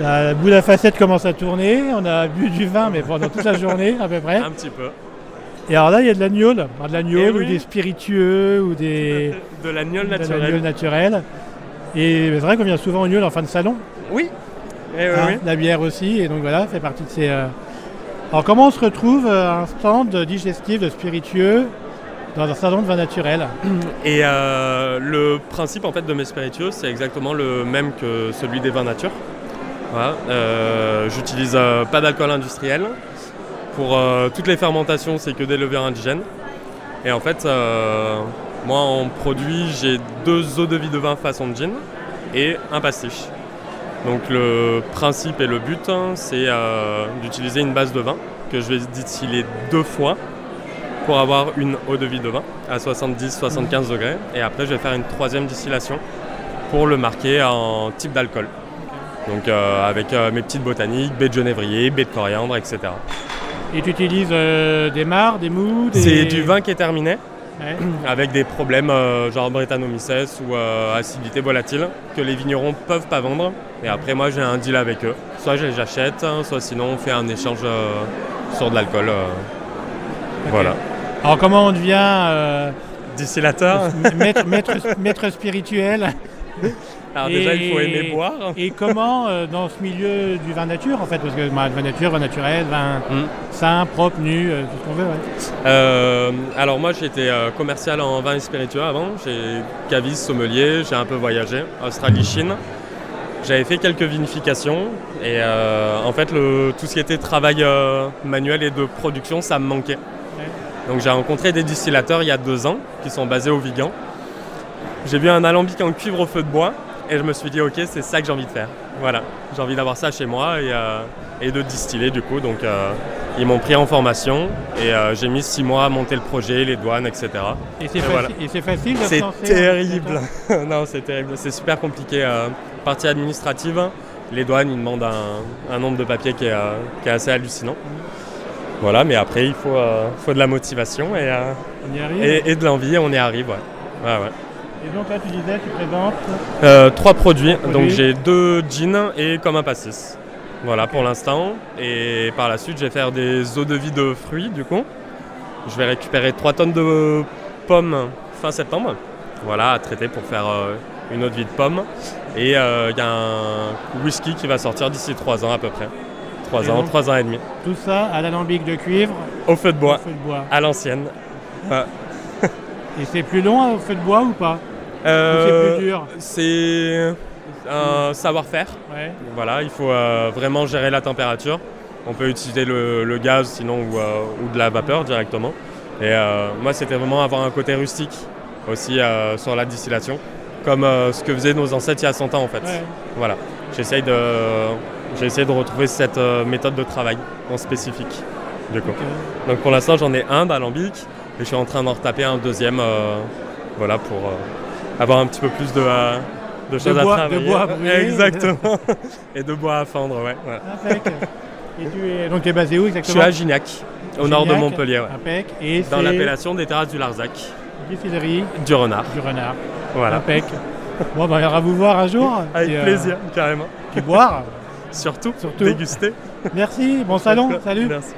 La boule à facettes commence à tourner. On a bu du vin, mais pendant toute la journée à peu près. Un petit peu. Et alors là, il y a de l'agneau, de l'agneau Eh ou oui. des spiritueux ou des De l'agneau de l'agneau naturel. naturel. Et c'est vrai qu'on vient souvent au Niol en fin de salon. Oui. Eh oui, hein, oui. La bière aussi. Et donc voilà, fait partie de ces. euh, Alors comment on se retrouve euh, à un stand digestif de spiritueux dans un salon de vin naturel? Et euh, le principe en fait de mes spiritueux, c'est exactement le même que celui des vins nature. Voilà. Euh, J'utilise euh, pas d'alcool industriel. Pour euh, toutes les fermentations, c'est que des levures indigènes. Et en fait, moi en produit, j'ai deux eaux de vie de vin façon gin et un pastiche. Donc le principe et le but, hein, c'est d'utiliser une base de vin que je vais distiller deux fois pour avoir une eau de vie de vin à 70-75 degrés. Et après, je vais faire une troisième distillation pour le marquer en type d'alcool. Donc euh, avec euh, mes petites botaniques, baie de genévrier, baie de coriandre, etc. Et tu utilises euh, des mares, des mous des... C'est du vin qui est terminé Ouais. avec des problèmes euh, genre Brettanomyces ou euh, acidité volatile que les vignerons peuvent pas vendre. Et après, moi, j'ai un deal avec eux. Soit je les achète, hein, soit sinon on fait un échange euh, sur de l'alcool. Voilà. Alors comment on devient Distillateur. maître, maître, maître spirituel? Alors déjà, Et- il faut aimer boire. Et comment euh, dans ce milieu du vin nature en fait Parce que bah, vin nature, vin naturel, vin Mm. sain, propre, nu, euh, tout ce qu'on veut. ouais. Euh, alors moi j'étais euh, commercial en vin et spiritueux avant, j'ai caviste, sommelier, j'ai un peu voyagé, Australie, Chine. J'avais fait quelques vinifications et en fait le, tout ce qui était travail manuel et de production ça me manquait. Donc j'ai rencontré des distillateurs il y a deux ans qui sont basés au Vigan. J'ai vu un alambic en cuivre au feu de bois et je me suis dit ok c'est ça que j'ai envie de faire. Voilà, j'ai envie d'avoir ça chez moi et, euh, et de distiller du coup. Donc euh, ils m'ont pris en formation et euh, j'ai mis six mois à monter le projet, les douanes, etc. Et c'est voilà. facile C'est en terrible. non, c'est terrible. C'est super compliqué. partie administrative, les douanes, ils demandent un, un nombre de papiers qui est, qui est assez hallucinant. Voilà, mais après, il faut, faut de la motivation et, On y et, et de l'envie, et on y arrive. Ouais. Ouais, ouais. Et donc là tu disais, tu présentes. Euh, trois produits. produits. Donc j'ai deux jeans et comme un pastis. Voilà pour l'instant. Et par la suite, je vais faire des eaux de vie de fruits du coup. Je vais récupérer 3 tonnes de pommes fin septembre. Voilà, à traiter pour faire euh, une eau de vie de pommes. Et euh, il y a un whisky qui va sortir d'ici 3 ans à peu près. 3 Et ans, donc 3 ans et demi. Tout ça à l'alambic de cuivre, Au feu de au bois, feu de bois. à l'ancienne. Et c'est plus long au feu de bois ou pas Euh, c'est plus dur C'est un savoir-faire. Ouais. Voilà, il faut euh, vraiment gérer la température. On peut utiliser le, le gaz sinon ou, euh, ou de la vapeur directement. Et euh, moi, c'était vraiment avoir un côté rustique aussi euh, sur la distillation, comme euh, ce que faisaient nos ancêtres il y a 100 ans en fait. Ouais. Voilà, j'essaye de, essayé de retrouver cette euh, méthode de travail en spécifique. Du coup. Donc pour l'instant, j'en ai un d'alambic et je suis en train d'en retaper un deuxième, euh, voilà, pour euh, avoir un petit peu plus de, euh, de choses bois- à de travailler. bois à brûler. Exactement. et de bois à fendre, ouais. Et tu es, donc tu es basé où Je exactement suis à Gignac, au nord de. Montpellier, ouais. Et dans l'appellation des terrasses du Larzac, distillerie du Renard. du renard. Voilà. Impec. Bon, bah, on vous voir un jour. Avec et, euh, plaisir, carrément. Puis boire. Surtout, Surtout. déguster. Merci, bon salon, salut. Merci.